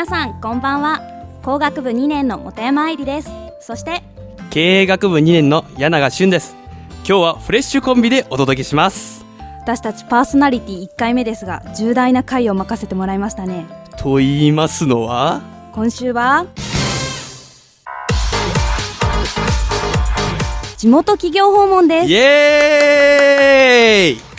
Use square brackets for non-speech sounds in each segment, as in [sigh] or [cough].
皆さんこんばんは。工学部2年の本山愛理です。そして経営学部2年の柳永俊です。今日はフレッシュコンビでお届けします。私たちパーソナリティ1回目ですが重大な回を任せてもらいましたね。と言いますのは？今週は地元企業訪問です。イエーイ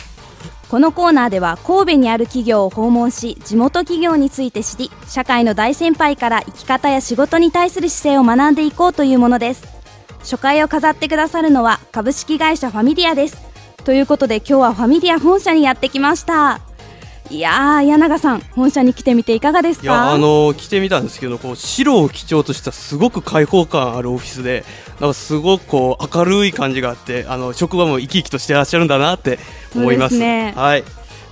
このコーナーでは神戸にある企業を訪問し地元企業について知り社会の大先輩から生き方や仕事に対する姿勢を学んでいこうというものです。初回を飾ってくださるのは株式会社ファミリアです。ということで今日はファミリア本社にやってきました。いやー柳さん本社に来てみていかがですか？いやあの来てみたんですけどこう白を基調としたすごく開放感あるオフィスでなんかすごくこう明るい感じがあってあの職場も生き生きとしてらっしゃるんだなって思います。ね。はい。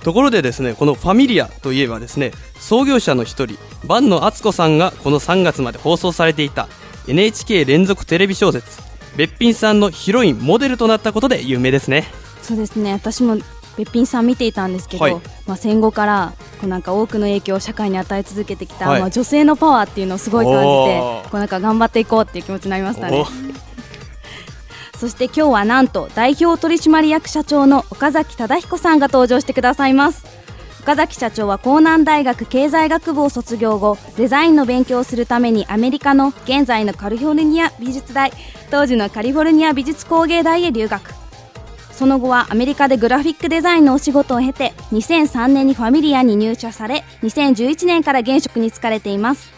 ところでですねこのファミリアといえばですね創業者の一人坂野敦子さんがこの3月まで放送されていた NHK 連続テレビ小説べっぴんさんのヒロインモデルとなったことで有名ですね。そうですね。私もべっぴんさん見ていたんですけど、はい。まあ、戦後からこうなんか多くの影響を社会に与え続けてきた、はい。まあ、女性のパワーっていうのをすごい感じてこうなんか頑張っていこうっていう気持ちになりましたね。お [laughs] そして今日はなんと代表取締役社長の岡崎忠彦さんが登場してくださいます。岡崎社長は江南大学経済学部を卒業後デザインの勉強をするためにアメリカの現在のカリフォルニア美術大当時のカリフォルニア美術工芸大へ留学その後はアメリカでグラフィックデザインのお仕事を経て2003年にファミリアに入社され2011年から現職に就かれています。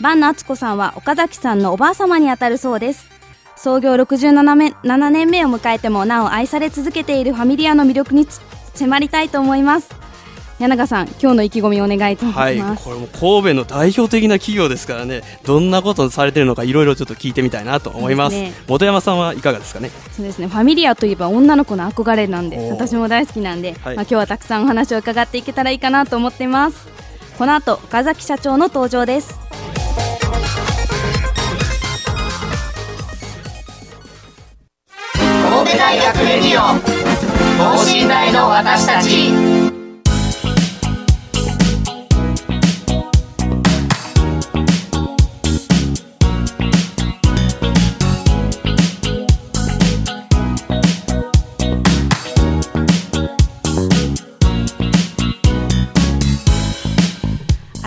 坂野敦子さんは岡崎さんのおばあ様にあたるそうです。創業67年 ,7 年目を迎えてもなお愛され続けているファミリアの魅力に迫りたいと思います。柳川さん今日の意気込みをお願いと思はいい、ます、これも神戸の代表的な企業ですからねどんなことをされてるのかいろいろちょっと聞いてみたいなと思います。すね。本山さんはいかがですかね？そうですね。ファミリアといえば女の子の憧れなんで私も大好きなんで、はい。まあ、今日はたくさんお話を伺っていけたらいいかなと思っています。この後岡崎社長の登場です。神戸大学レディオ等身大の私たち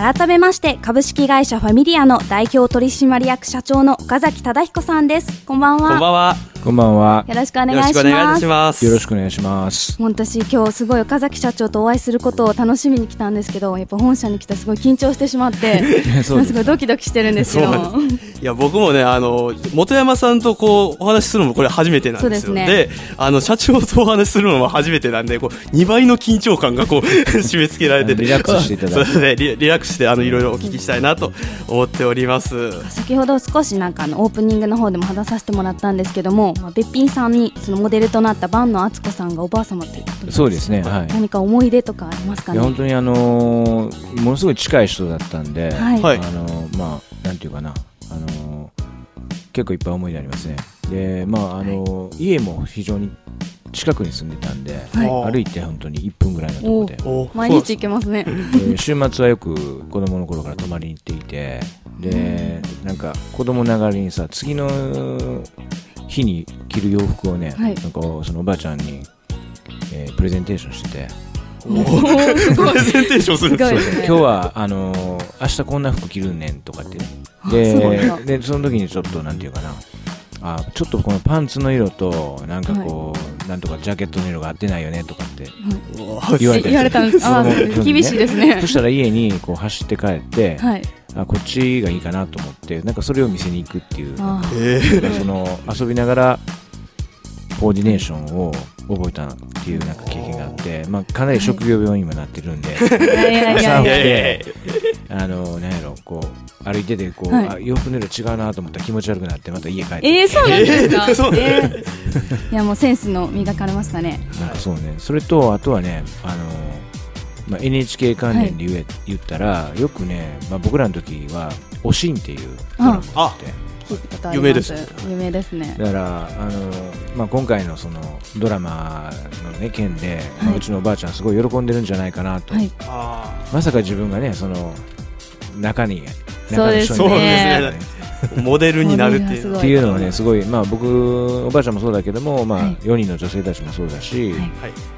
改めまして株式会社ファミリアの代表取締役社長の岡崎忠彦さんです。こんばんは。こんばんは。こんばんは。よろしくお願いします。くお願いいたしますよろしくお願いします。もう私今日すごい岡崎社長とお会いすることを楽しみに来たんですけどやっぱ本社に来たらすごい緊張してしまって [laughs] す。すごいドキドキしてるんですよ。そうなんいや僕もねあの本山さんとこうお話しするのもこれ初めてなんですよ。そうですね。あの社長とお話しするのも初めてなんでこう2倍の緊張感がこう [laughs] 締め付けられてて。リラックスしていただいて。そうですね。リリラックスしてあのいろいろお聞きしたいなと思っております。先ほど少しなんかあのオープニングの方でも話させてもらったんですけども、まあ、べっぴんさんにそのモデルとなった坂野敦子さんがおばあ様ということでそうですね。はい。何か思い出とかありますかいや本ね当にあのーものすごい近い人だったんで、はい。はい。あのーまあなんていうかな、あのー結構いっぱい思い出ありますね。で、まああのー家も非常に近くに住んでたんで、はい。歩いて本当に1分ぐらいのところで、お毎日行けますね。で週末はよく子供の頃から泊まりに行っていてでなんか子供ながらにさ次の日に着る洋服をね、はい。なんかそのおばあちゃんに、えープレゼンテーションしてて。プレゼンテーションするんですよね今日はあのー明日こんな服着るねんとかって。ねででその時にちょっとなんていうかな。あちょっとこのパンツの色となんかこう、なんとかジャケットの色が合ってないよねとかって言われたりする。言われたんです。あそのー厳しいですね。そしたら家にこう走って帰って、はいあこっちがいいかなと思ってなんかそれを見せに行くっていうその遊びながらコーディネーションを覚えたっていうなんか経験があって、まあ、かなり職業病にもなってるんで、[laughs] 朝起きてあのなんやろこう歩いててこう、はい。あ洋服の色違うなと思ったら気持ち悪くなってまた家帰って、えー、そうなんですか、えー。いやもうセンスの磨かれましたね。なんかそうね。それとあとはねあの、まあ、NHK 関連で言え、言ったらよくね、まあ、僕らの時は「おしん」っていうドラマがあって。有名ですね。有名ですね。だからあの、まあ、今回のそのドラマの、ね、件で、まあはい。うちのおばあちゃんすごい喜んでるんじゃないかなと、はい。あまさか自分がねその中にそうです中の人にねなるーモデルになるっていう。っていうのはねすごいまあ僕おばあちゃんもそうだけども、まあはい。4人の女性たちもそうだし、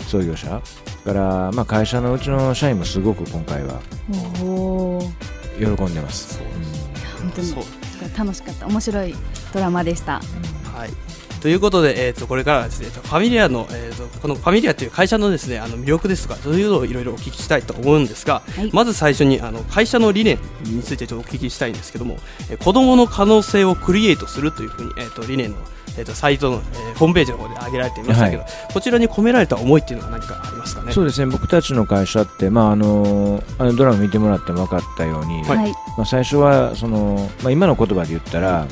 創業者。から、まあ、会社のうちの社員もすごく今回はおおー。喜んでます。そう本当に楽しかった。面白いドラマでした。はい。ということで、えー、とこれからはですね、ファミリアの、えー、とこのファミリアという会社のですね、あの魅力ですとか、そういうのをいろいろお聞きしたいと思うんですが、はい。まず最初にあの会社の理念についてちょっとお聞きしたいんですけども、えー子供の可能性をクリエイトするというふうに、えー、と理念の、えー、とサイトの、えーホームページの方で挙げられていましたけど、こちらに込められた思いっていうのは何かありますかね？そうですね。僕たちの会社って、まあ、あのあのドラマ見てもらっても分かったように、はい。はいまあ、最初はその、まあ、今の言葉で言ったら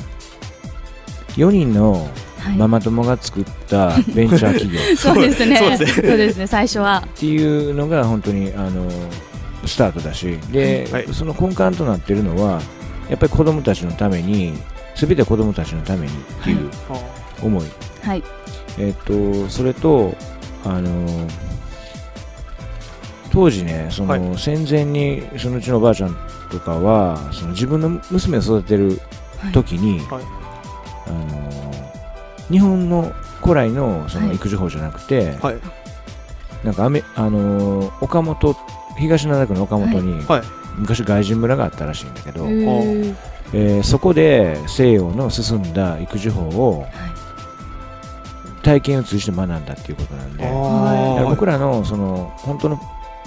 4人のはいママ友が作った [laughs] ベンチャー企業。っそうですね。そうですね。そうですね。最初は。ていうのが本当にあのスタートだし。で、はい。その根幹となっているのはやっぱり子供たちのために全て子供たちのためにっていう思い、はい。えっとそれとあの当時ねその、はい。戦前にそのうちのおばあちゃんとかはその自分の娘を育てる時に、はい。あの日本の古来のそのはい。育児法じゃなくて、はい。なんかアメあの岡本東灘区の岡本に、はい。昔外人村があったらしいんだけど、へー。えーそこで西洋の進んだ育児法を体験を通じて学んだっていうことなんで、僕らのその本当の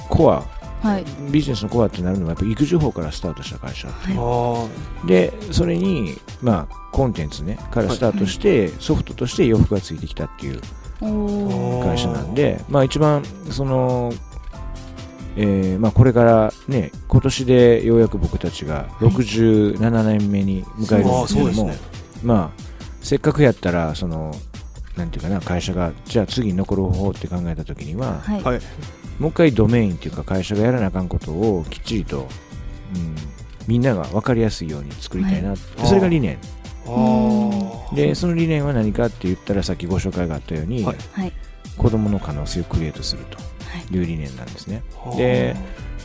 コアはい。ビジネスのコアってなるのはやっぱ育児法からスタートした会社。はでそれにまあコンテンツねからスタートして、ソフトとして洋服がついてきたっていう会社なんでまあ一番そのえーまあ、これからね今年でようやく僕たちが67年目に迎えるんですけども。まあせっかくやったらそのなんていうかな会社がじゃあ次に残る方法って考えた時には、はい。はい。もう一回ドメインっていうか会社がやらなあかんことをきっちりと、うん、みんなが分かりやすいように作りたいな、い。それが理念。でその理念は何かって言ったらさっきご紹介があったように、はい。はい。子供の可能性をクリエイトするはい。という理念なんですね。で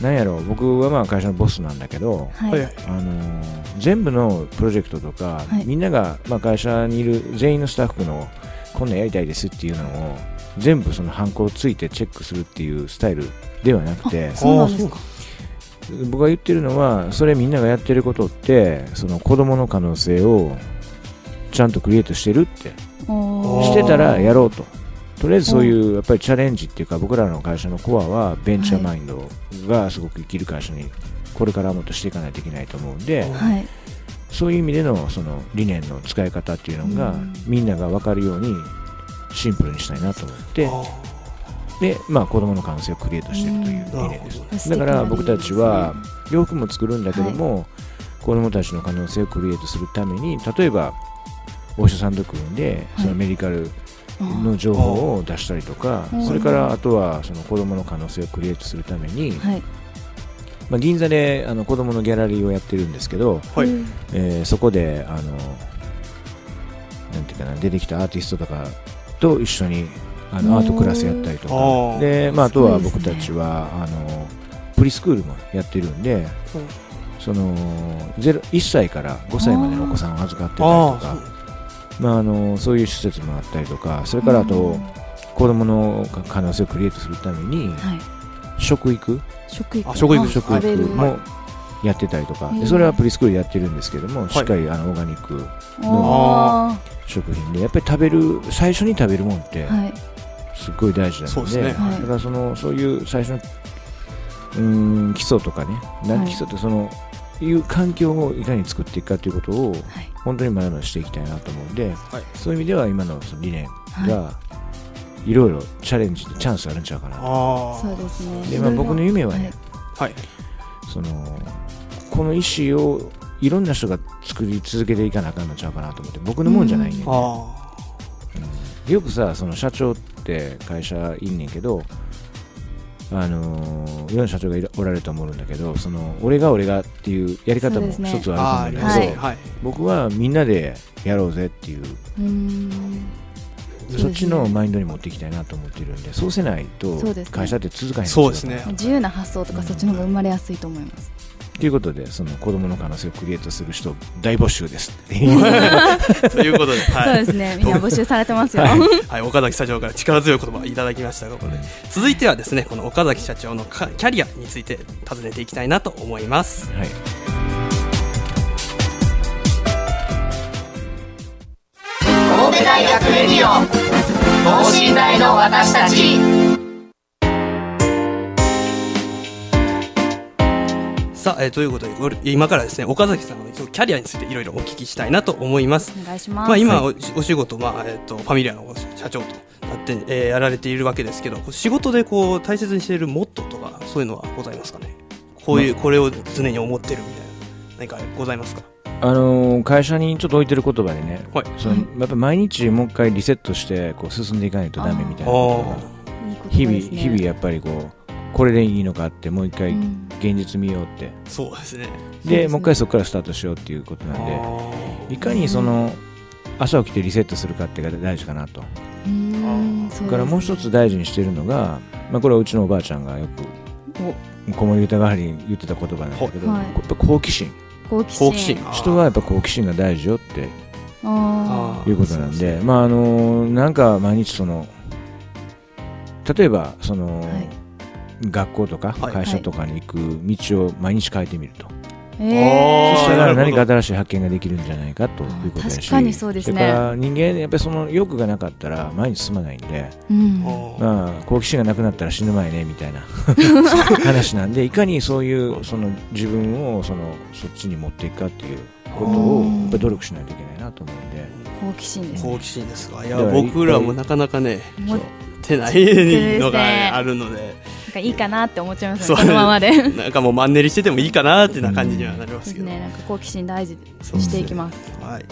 なんやろう僕はまあ会社のボスなんだけど、はい。はい。あのー全部のプロジェクトとか、はい。みんなが、まあ、会社にいる全員のスタッフのこんなんやりたいですっていうのを全部そのハンコをついてチェックするっていうスタイルではなくて僕が言ってるのはそれみんながやってることってその子供の可能性をちゃんとクリエイトしてるって。してたらやろうと。とりあえずそういうやっぱりチャレンジっていうか僕らの会社のコアはベンチャーマインドがすごく生きる会社にこれからもっとしていかないといけないと思うんではい。そういう意味でのその理念の使い方っていうのがうん。みんなが分かるようにシンプルにしたいなと思って。あでまあ子供の可能性をクリエイトしているという理念ですうんだから僕たちは洋服も作るんだけども、子供たちの可能性をクリエイトするために例えばお医者さんと組んで、はい。そのメディカルの情報を出したりとか、うん。それからあとはその子供の可能性をクリエイトするために、はい。まあ、銀座であの子供のギャラリーをやってるんですけど、はい。うん。えーそこであのなんていうかな出てきたアーティストとかと一緒にあのアートクラスやったりとあかー。で、まあ、あとは僕たちは、あのプリスクールもやってるんで、そのゼロ1歳から5歳までのお子さんを預かってたりあとか。まあ、あのそういう施設もあったりとかそれからあと、子供の可能性をクリエイトするためにはい。食育？食育。あ食育もやってたりとか。それはプリスクールでやってるんですけども、しっかりあのオーガニックおー。食品でやっぱり食べる最初に食べるもんってはい。すっごい大事なので,、だからそのそういう最初のうーん基礎とかね何はい基礎ってその、いう環境をいかに作っていくかということをはい。本当に学ぶしていきたいなと思うんで、はい。そういう意味では今のその理念がい。ろいろチャレンジでチャンスあるんちゃうかなあそうですね。で、まあ、僕の夢はね、はい。そのこの意思をいろんな人が作り続けていかなあかんのちゃうかなと思って僕のもんじゃないね、んあよくさその社長って会社いんねんけどあのーいろんな社長がおられると思うんだけどその俺が俺がっていうやり方も一つあはあると思うんだけど、ねはい。僕はみんなでやろうぜっていう。そっちのマインドに持っていきたいなと思ってるんでそうせないと会社って続かへんそうですね。自由な発想とかそっちの方が生まれやすいと思いますということでその子供の可能性をクリエイトする人を大募集ですということで、[laughs] そうはい。ですね。みんな募集されてますよ。[laughs] はい、岡崎社長から力強い言葉をいただきましたがここで続いてはですねこの岡崎社長のかキャリアについて尋ねていきたいなと思います。はい。神戸大学レディオ等身大の私たちさあ、えーということで今からですね岡崎さんのキャリアについていろいろお聞きしたいなと思います。お願いします。まあ、今おお仕事、まあえー、とファミリアの社長となって、えーやられているわけですけど仕事でこう大切にしているモットーとかそういうのはございますかね？こういうこれを常に思ってるみたいな何かございますか？あのー会社にちょっと置いてる言葉でね、はい。そのやっぱ毎日もう一回リセットしてこう進んでいかないとダメみたいな日々ね日々やっぱりこうこれでいいのかってもう一回うん。現実見ようって、そうですね。でもう一回そこからスタートしようっていうことなんでいかにその朝起きてリセットするかっていうのが大事かなと。だからもう一つ大事にしてるのが、まあ、これはうちのおばあちゃんがよく子守歌代わりに言ってた言葉なんだけど、はい。やっぱ好奇心。好奇心。好奇心。人はやっぱ好奇心が大事よって。ああー。いうことなんで、まああのなんか毎日その例えばその、はい学校とかはい。会社とかに行く道を毎日変えてみると、ー。えそしたら何か新しい発見ができるんじゃないかということだし確かにそうですね。れから人間やっぱりその欲がなかったら前に進まないんで、ーうん。まあ、好奇心がなくなったら死ぬ前ねみたいな [laughs] 話なんでいかにそういうその自分をそのそっちに持っていくかっていうことをうん。やっぱり努力しないといけないなと思うんで。好奇心ですね。好奇心ですか。いや僕らもなかなかね手ないのがあるのでかいいかなって思っちゃいますねこのままで。で [laughs] なんかもうマンネリしててもいいかなってな感じにはなりますすけど、ねなんか好奇心大事していきます。はい。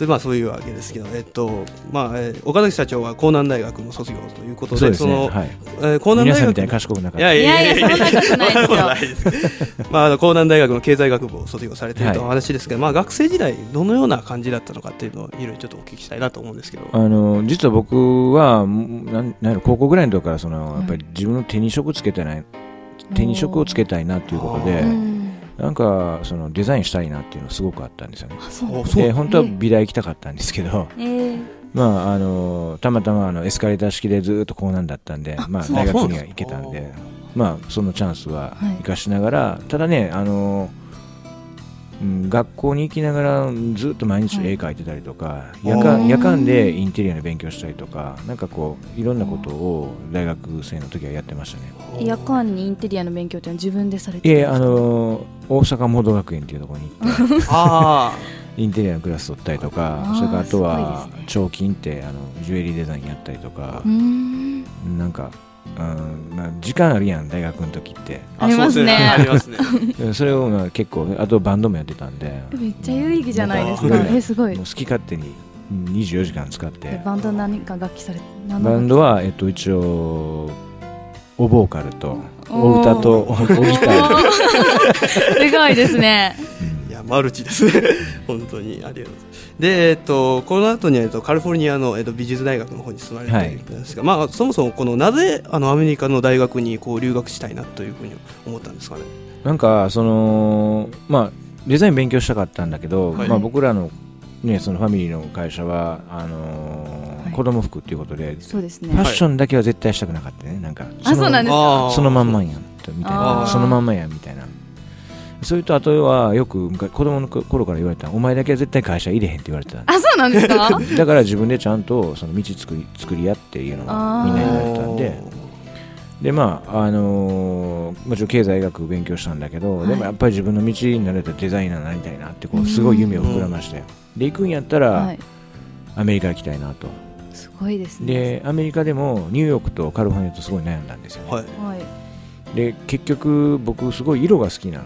それまあそういうわけですけど、えっとまあ、えー岡崎社長は江南大学の卒業ということで、そうですね。の、はい。えー江南大学皆さんみたいに賢くなかった。いやいやいやいやいやそんなことないですよそんなことないですまああの江南大学の経済学部を卒業されているというお話ですけど、まあ学生時代どのような感じだったのかっていうのをいろいろちょっとお聞きしたいなと思うんですけど。あの実は僕はんなんなんやろ高校ぐらいの時からその、やっぱり自分の手に職つけてない手に職をつけたいなということでなんかそのデザインしたいなっていうのがすごくあったんですよね。あそうおそう。で本当は美大行きたかったんですけど、えー。[laughs] まああのたまたまあのエスカレーター式でずっとこうなんだったんで、まあ大学には行けたんで、まあそのチャンスははい。生かしながら、ただねあの。うん学校に行きながらずっと毎日絵描いてたりとか、夜間夜間でインテリアの勉強したりとかなんかこういろんなことを大学生の時はやってましたね。夜間にインテリアの勉強っていうのは自分でされてあの大阪モード学園っていうところに行って [laughs] あインテリアのクラス取ったりとかそれからあとは彫金ってあのジュエリーデザインやったりとかなんか、うんまあ、時間あるやん大学の時って。あありますね。ありますね。で [laughs] それをまあ結構あとバンドもやってたんで。めっちゃ有意義じゃないですか。うんえーすごい。もう好き勝手にうん24時間使って。えバンド何か楽器されバンドは、えっと、一応おボーカルとお歌とおギター、[laughs] すごいですね。いやマルチですね。[laughs] 本当に。ありがとうございます。で、えっと、この後に、えっと、カリフォルニアの、えっと、美術大学の方に進まれているんですが、まあ、そもそもこのなぜあのアメリカの大学にこう留学したいなというふうに思ったんですかね？なんかそのまあデザイン勉強したかったんだけど、はい。まあ、僕らの,、ね、そのファミリーの会社はあのーはい。子供服っていうことで、そうですね。ファッションだけは絶対したくなかったねなんか。あそうなんですか？そのまんまやみたいな。そのまんまやんみたいなそれとあとはよく昔子供の頃から言われたお前だけは絶対会社入れへんって言われてたあそうなんですか？[laughs] だから自分でちゃんとその道作り作りやっていうのがみんなに言われてたんで。でまああのーもちろん経済学勉強したんだけど、はい。でもやっぱり自分の道になれたデザイナーになりたいなってこうすごい夢を膨らまして。で行くんやったら、はい。アメリカ行きたいなと。すごいですね。でアメリカでもニューヨークとカリフォルニアとすごい悩んだんですよ、ねはい。はいで結局僕すごい色が好きなん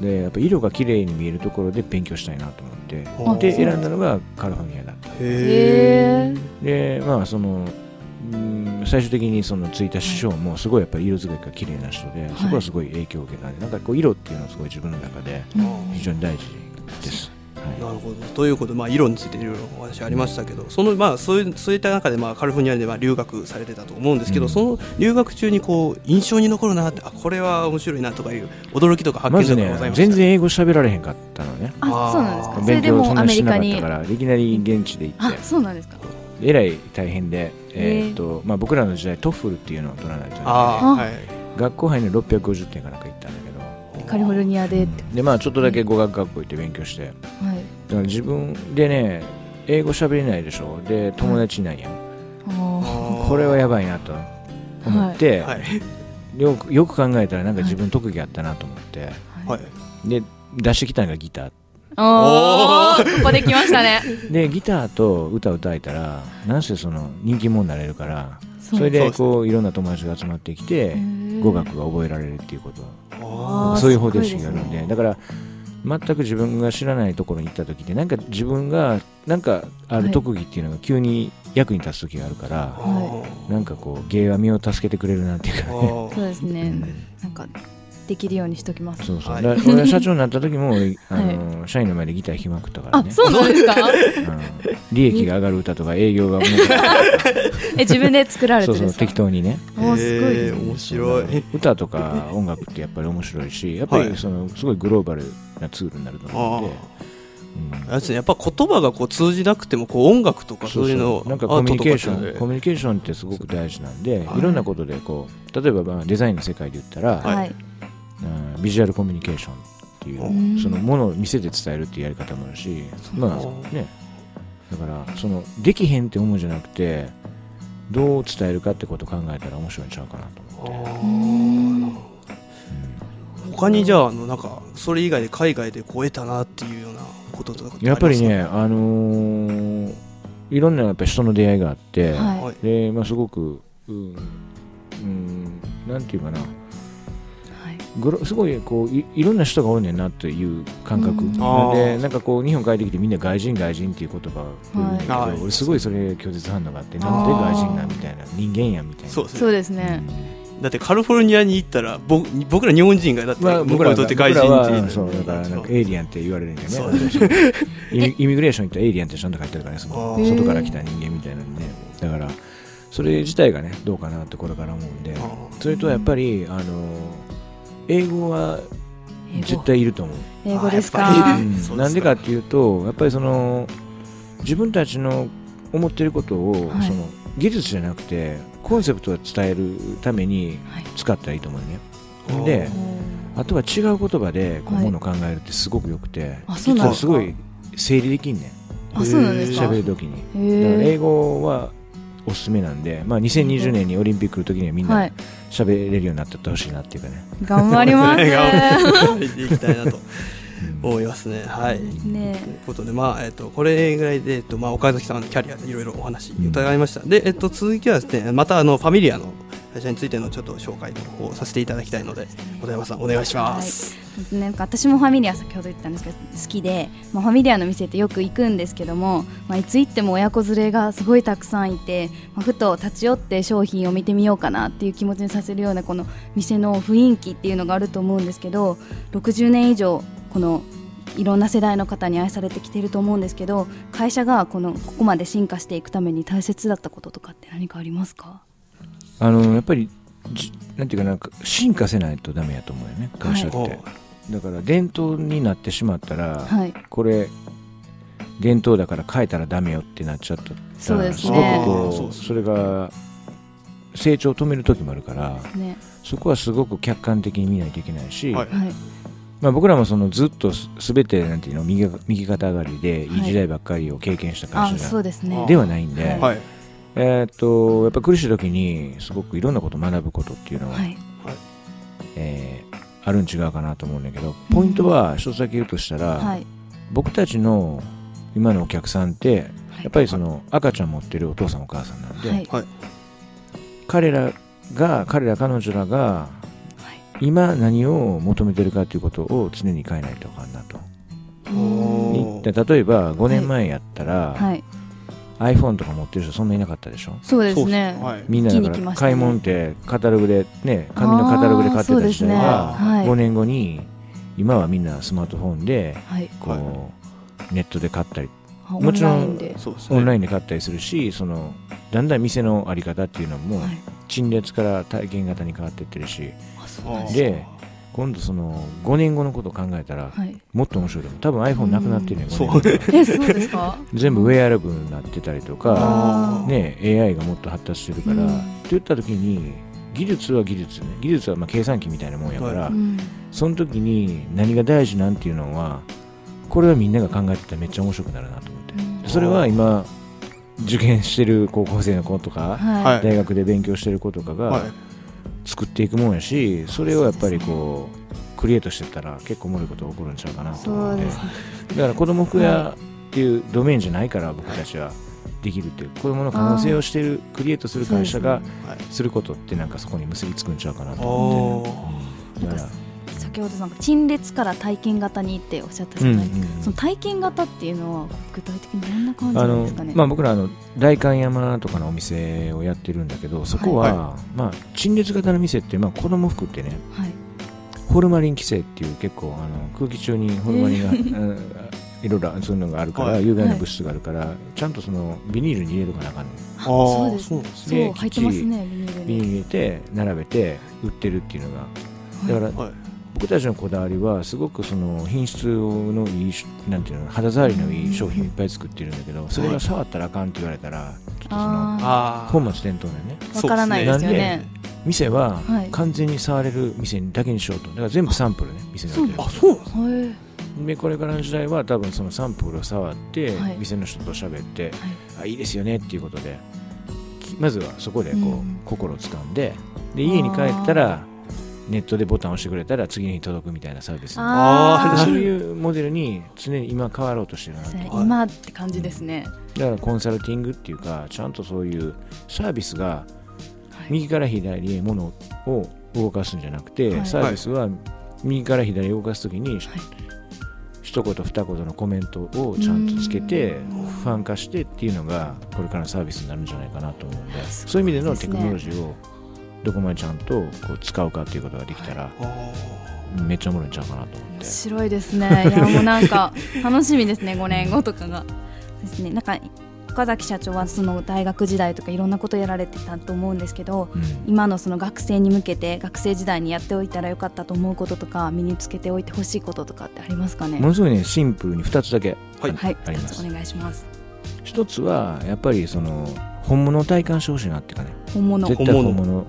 でやっぱ色が綺麗に見えるところで勉強したいなと思ってあで選んだのがカリフォルニアだった。へでまあそのうん最終的にそのついた師匠もすごいやっぱり色使いが綺麗な人で、そこはすごい影響を受けたんでなんかこう色っていうのはすごい自分の中で非常に大事です、はいなるほど。ということで、まあ、色についていろいろお話ありましたけどその、まあ、そういうそういった中で、まあ、カリフォルニアでまあ留学されてたと思うんですけど、うん。その留学中にこう印象に残るなってあこれは面白いなとかいう驚きとか発見とかございました？全然英語喋られへんかったのね。あそうなんですか？それ勉強そんでもアなしなかっメリカに？たからいきなり現地で行あって。そうなんですか？えらい大変で、えーっとまあ、僕らの時代トッフルっていうのを取らないといけない。はい。学校入りの650点かなんかカリフォルニアでって。でまあちょっとだけ語学学校行って勉強して。はい。だから自分でね英語喋れないでしょ？で友達いないやん、あこれはやばいなと。思って、はい。よくよく考えたらなんか自分特技あったなと思って、ーはい。で出してきたのがギター。ここで来ましたね。[laughs] でギターと歌歌えたらなんせその人気者になれるからそそれでこういろんな友達が集まってきて語学が覚えられるっていうことあーそういう方程式があるんで。すねでだから全く自分が知らないところに行った時ってなんか自分がなんかある特技っていうのが急に役に立つ時があるから、はなんかこう芸は身を助けてくれるなっていうかね。そうですね。なんかできるようにしときます。そうそう、はい。俺は社長になった時も俺あの、社員の前でギター弾きまくったからあねそうなんですか？うん。利益が上がる歌とか営業がもうえ自分で作られてそうそうるんですか？適当にね。おーすごいね。面白い。歌とか音楽ってやっぱり面白いしやっぱはい。りそのすごいグローバルなツールになると思うので、うん。あれですねやっぱ言葉がこう通じなくてもこう音楽とかそういうのをなんかコミュニケーションコミュニケーションってすごく大事なんで、はいい、ろんなことでこう例えばまあデザインの世界で言ったら、はいはいうんビジュアルコミュニケーションっていう、うん。そのものを見せて伝えるっていうやり方もあるし、まう。あね。だからそのできへんって思うんじゃなくてどう伝えるかってことを考えたら面白いんちゃうかなと思って、他にじゃああのなんかそれ以外で海外でこう得たなっていうようなこととかやっぱりねあのーいろんなやっぱ人の出会いがあって、はいはい。でまあ、すごく、うん、うんなんていうかなすごいこういいろんな人がおるねんなっていう感覚。うん。でなんかこう日本帰ってきてみんな外人外人っていう言葉が来るけど、はい。俺すごいそれ拒絶反応があってなんで外人なんみたいな人間やみたいな。そうですね。だってカリフォルニアに行ったら僕僕ら日本人がだってまあ、向僕らにとって外人ってはそうだからなんかエイリアンって言われるんだよね。イミグレーション行ったらエイリアンってちゃんと書いてあるからねその外から来た人間みたいなんでだからそれ自体がねどうかなってこれから思うんで。あそれとやっぱりあの英語は絶対いると思う。英語ですか？なんでかっていうとやっぱりその自分たちの思ってることを、はい。その技術じゃなくてコンセプトを伝えるためにはい。使ったらいいと思うね。ー。でおあとは違う言葉でこうはい。ものを考えるってすごくよくて、あそうなんですか？実はすごい整理できんねん。あそうなんですか？喋る時に。だからへ英語はおすすめなんで、まあ、2020年にオリンピックの時にはみんはない喋れるようになってってほしいなっていうかね、頑張ります。[laughs] 頑張っていきたいなとうん。思いますね。はい。ねということで、まあえっとこれぐらいで、えっとまあ、岡崎さんのキャリアでいろいろお話伺いました、で、えっと続きはですねまたあのファミリアの会社についてのちょっと紹介をさせていただきたいので小田山さんお願いします、ですねなんか私もファミリア先ほど言ったんですけど好きで、まあ、ファミリアの店ってよく行くんですけども、まあ、いつ行っても親子連れがすごいたくさんいて、まあ、ふと立ち寄って商品を見てみようかなっていう気持ちにさせるようなこの店の雰囲気っていうのがあると思うんですけど60年以上このいろんな世代の方に愛されてきていると思うんですけど会社がこのここまで進化していくために大切だったこととかって何かありますか？あのやっぱりじなんていうかなんか進化せないとダメやと思うよね会社って、はいだから伝統になってしまったら、はい。これ伝統だから変えたらダメよってなっちゃった。らそうですごねくこそううそれが成長を止める時もあるからね。そこはすごく客観的に見ないといけないし、はい。はい。まあ、僕らもそのずっとす全てなんていうの右が右肩上がりでい。い時代ばっかりを経験した会あ社ですね。ではないんで、はい。はい。えーっとやっぱ苦しい時にすごくいろんなことを学ぶことっていうのは、はい。えーあるん違うかなと思うんだけどポイントは一つだけ言うとしたら、はい。僕たちの今のお客さんってやっぱりその赤ちゃん持ってるお父さんお母さんなんで、はい。彼らが彼ら彼女らが今何を求めてるかということを常に変えないとあかんなと。例えば5年前やったら、はい iPhone とか持ってる人そんないなかったでしょ？そうですね。はい。みんなだから買い物ってカタログでね紙のカタログで買ってた時代はい。5年後に今はみんなスマートフォンではい。こうネットで買ったり。あもちろんオンラインで。買ったりするしそのだんだん店のあり方っていうのもはい。陳列から体験型に変わっていってるし。で今度その5年後のことを考えたらはい。もっと面白いと思う。多分 iPhone なくなってるねそう5年後。えそうですか？[laughs] 全部ウェアラブルになってたりとかね、AI がもっと発達してるから、うん。といった時に技術は技術ね。技術はまあ計算機みたいなもんやから、はうん。その時に何が大事なんていうのはこれはみんなが考えてたらめっちゃ面白くなるなと思って。それは今受験してる高校生の子とか、はい。はい。大学で勉強してる子とかはい。が作っていくもんやしそれをやっぱりこうクリエイトしてったら結構おもろいことが起こるんちゃうかなとそ思ってうですね。だから子供服屋っていうドメインじゃないから僕たちはできるっていう子供の可能性をしてるクリエイトする会社がはい。することってなんかそこに結びつくんちゃうかなとお思って、うんだから先ほどなんか陳列から体験型にっておっしゃったじうんうんゃないですか、その体験型っていうのは具体的にどんな感じあのなんですかね。まあ、僕らあの代官山とかのお店をやってるんだけどそこは、はまあ、陳列型の店って、まあ、子供服ってねはい。ホルマリン規制っていう結構あの空気中にホルマリンが、[laughs] うんいろいろそういうのがあるから、はい。有害な物質があるから、ちゃんとそのビニールに入れとかなあかんねん。あーそうですそうなんですそうで入ってますねビニールに。ビニールに入れて並べて売ってるっていうのが。だからはい僕たちのこだわりはすごくその品質のいいしなんていうの肌触りのいい商品をいっぱい作ってるんだけどそれが触ったらあかんって言われたらちょっとその本末転倒だよね。あわからないですよね。店ははい。完全に触れる店だけにしようと。だから全部サンプルね店に置いてるあそうでこれからの時代は多分そのサンプルを触って、はい。店の人と喋って、はい。あいいですよねっていうことできまずはそこでこう、うん。心をつかんでで家に帰ったらネットでボタンを押してくれたら次の日届くみたいなサービスそういうモデルに常に今変わろうとしてるなと今って感じですね。だからコンサルティングっていうかちゃんとそういうサービスがはい。右から左へ物を動かすんじゃなくて、はい。サービスは右から左へ動かすときに、一言二言のコメントをちゃんとつけてファン化してっていうのがこれからのサービスになるんじゃないかなと思うんでそういう意味でのテクノロジーをどこまでちゃんとこう使うかっていうことができたらあめっちゃおもろいんちゃうかなと思って。面白いですね。いやもうなんか楽しみですね5年後とかが。ですね。[laughs] なんか岡崎社長はその大学時代とかいろんなことやられてたと思うんですけどうん。今のその学生に向けて学生時代にやっておいたらよかったと思うこととか身につけておいてほしいこととかってありますかね？ものすごいねシンプルに2つだけはい。はいお願いします。一つはやっぱりその本物を体感してほしいなっていうかね。本物。絶対本物。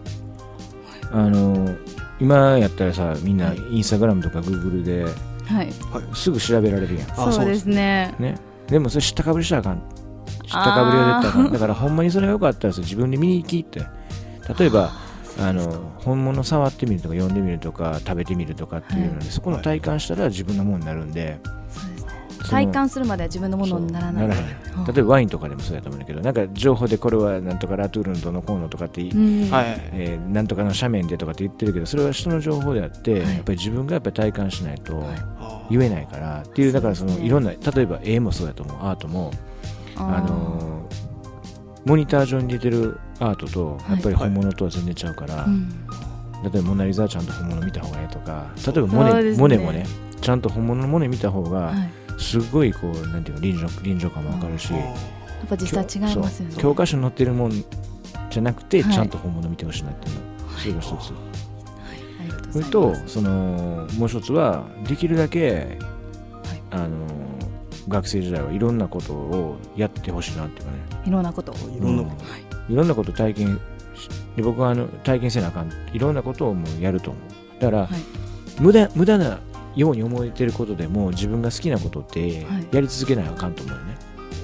あの今やったらさみんなインスタグラムとかグーグルではい。すぐ調べられるやん。あそう。ですね。ね。でもそれ知ったかぶりしたらあかん。知ったかぶりは絶対あかん。だからほんまにそれがよかったらさ自分で見に行きって。例えばあの本物触ってみるとか読んでみるとか食べてみるとかっていうので、そこの体感したら自分のものになるんで、そうですね。その体感するまでは自分のものにならない。例えばワインとかでもそうやと思うんだけどなんか情報でこれはなんとかラトゥールンどのこうのとかって、うん。はいえーなんとかの斜面でとかって言ってるけどそれは人の情報であって、はいやっぱり自分がやっぱり体感しないとあ言えないからっていうだからそのいろんな例えば絵もそうやと思う。アートもああのーモニター上に出てるアートとはい。やっぱり本物とは全然ちゃうから、うん例えばモナ・リザはちゃんと本物見た方がいいとか例えばモネ,、ね。モネもねちゃんと本物のモネ見た方がはいすごいこうなんていうの臨場臨場感もわかるし、ーやっぱ実際違いますよね。教科書に載ってるもんじゃなくて、はい。ちゃんと本物見てほしいなっていうの、それが一つ、ありがとうごそれとそのもう一つはできるだけ、あの学生時代はいろんなことをやってほしいなっていうかね。いろんなこと。いろんなこいろんなこと体験しで僕はあの体験せなあかん。いろんなことをもうやると思う。だから、はい。無駄無駄なように思えてることでも自分が好きなことってはい。やり続けないとあかんと思うよね、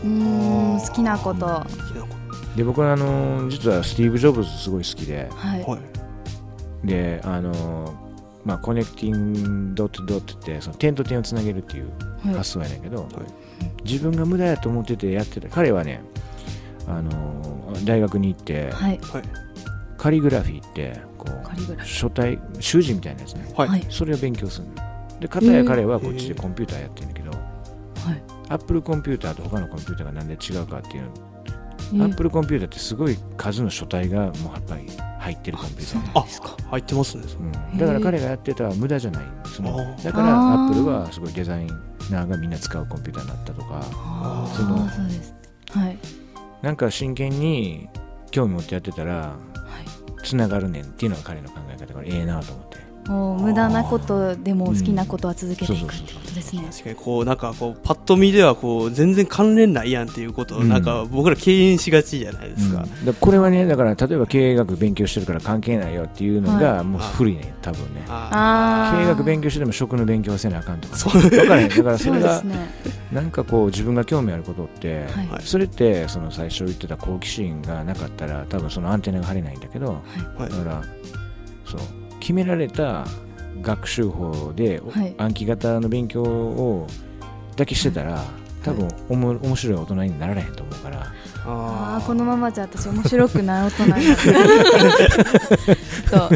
うーん好きなこと。で僕はあの実はスティーブ・ジョブズすごい好きで。はい。であのまあコネクティングドットドットってその点と点をつなげるっていうはい。発想やねんけど、自分が無駄やと思っててやってた彼はねあのー大学に行ってはい。カリグラフィーってこうカリグラフ書体習字みたいなやつね。はい、はい。それを勉強するので片や彼はこっちでコンピューターやってるんだけど、はい。アップルコンピューターと他のコンピューターがなんで違うかっていうの、えアップルコンピューターってすごい数の書体がもうやっぱり入ってるコンピューター。あ入ってますね。うん、だから彼がやってたら無駄じゃない。そのだからアップルはすごいデザイナーがみんな使うコンピューターになったとかあそのーそうですはい。なんか真剣に興味持ってやってたらはい。つながるねんっていうのが彼の考え方だからええなと思ってもう無駄なことでも好きなことは続けていくうんってことですね。確かにこうなんかこうパッと見ではこう全然関連ないやんっていうことをうんなん。か僕ら敬遠しがちじゃないですか、うん。だこれはねだから例えば経営学勉強してるから関係ないよっていうのがもう古いね多分ね。経営学勉強してでも食の勉強はせなあかんとか、そう分からへん。だからそれがですね。なんかこう自分が興味あることって、はい。はい。それってその最初言ってた好奇心がなかったら多分そのアンテナが張れないんだけど、はい。だからそう決められた学習法で、はい。暗記型の勉強をだけしてたら、多分おも面白い大人になられへんと思うから、ああーこのままじゃ私面白くない大人になってと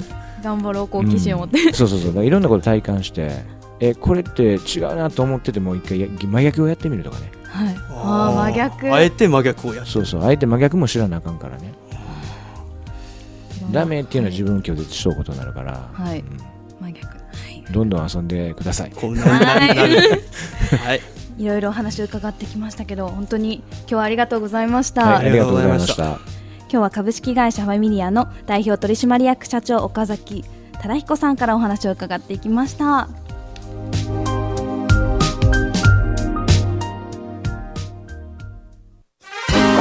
頑張ろう好奇心を持って、うん。そうそうそう。いろんなこと体感してえこれって違うなと思っててもう一回や真逆をやってみるとかね。はい。ああ真逆。あえて真逆をやるそうそう。あえて真逆も知らなあかんからねダメっていうのは自分を拒絶しとうことになるから、はい。うん。真逆。はい。どんどん遊んでください。はい。い。ろいろお話を伺ってきましたけど本当に今日はありがとうございました、はい、ありがとうございました。今日は株式会社ファミリアの代表取締役社長岡崎忠彦さんからお話を伺っていきました。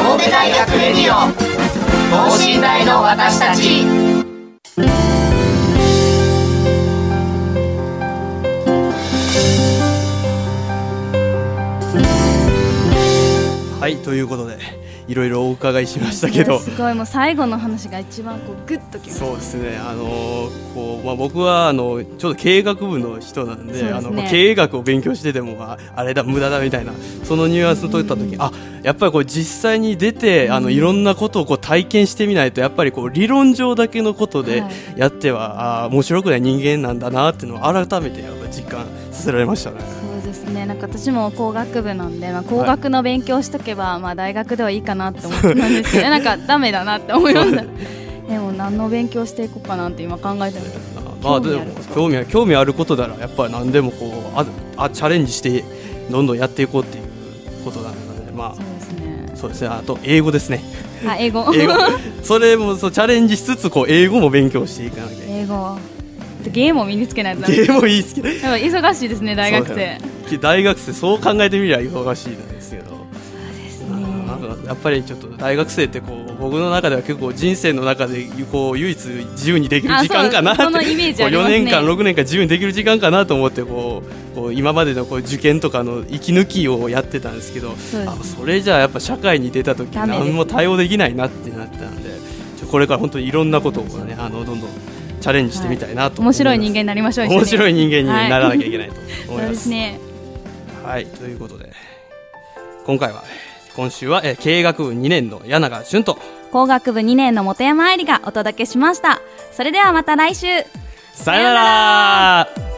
神戸大学レディオ等身大の私たち。はいということで。いろいろお伺いしましたけど。すごい。もう最後の話が一番こうグッときましたそうですね、あのーこうまあ、僕はあのちょうど経営学部の人なんでね。あのまあ経営学を勉強しててもああれだ無駄だみたいな。そのニュアンスを取った時あやっぱりこう実際に出てあのいろんなことをこう体験してみないとやっぱりこう理論上だけのことではい。やっては、あー面白くない人間なんだなっていうのを改めてやっぱ実感させられましたね。ねなんか私も工学部なんで、まあ、工学の勉強しとけば、まあ、大学ではいいかなって思ってたんですけどなんかダメだなって思いました。でも何の勉強していこうかなって今考えてるまあ、でも興味あ興味あることならやっぱり何でもこうああチャレンジしてどんどんやっていこうっていうことなのでまそうですね。あそうですね。あと英語ですね。あ英語。[laughs] 英語。それもそうチャレンジしつつこう英語も勉強していかなきゃいけない。英語。で芸も身につけないとダメ。ゲームもいいですけど忙しいですね大学生。よ大学生そう考えてみりゃ忙しいんですけど。ですなんかやっぱりちょっと大学生ってこう僕の中では結構人生の中でこう唯一自由にできる時間かなって。あそうそのイメージね。4年間6年間自由にできる時間かなと思ってこうこう今までのこう受験とかの息抜きをやってたんですけどそうですあそれじゃあやっぱ社会に出た時何も対応できないなってなったんでこれから本当にいろんなことをねあのどんどんチャレンジしてみたいなと面白い人間間になりましょう面白い人間にならなきゃいけないと思いま。ですすね。はい、ということで、今回は、今週は、えー経営学部2年の柳永俊と、工学部2年の本山愛理がお届けしました。それではまた来週。さよなら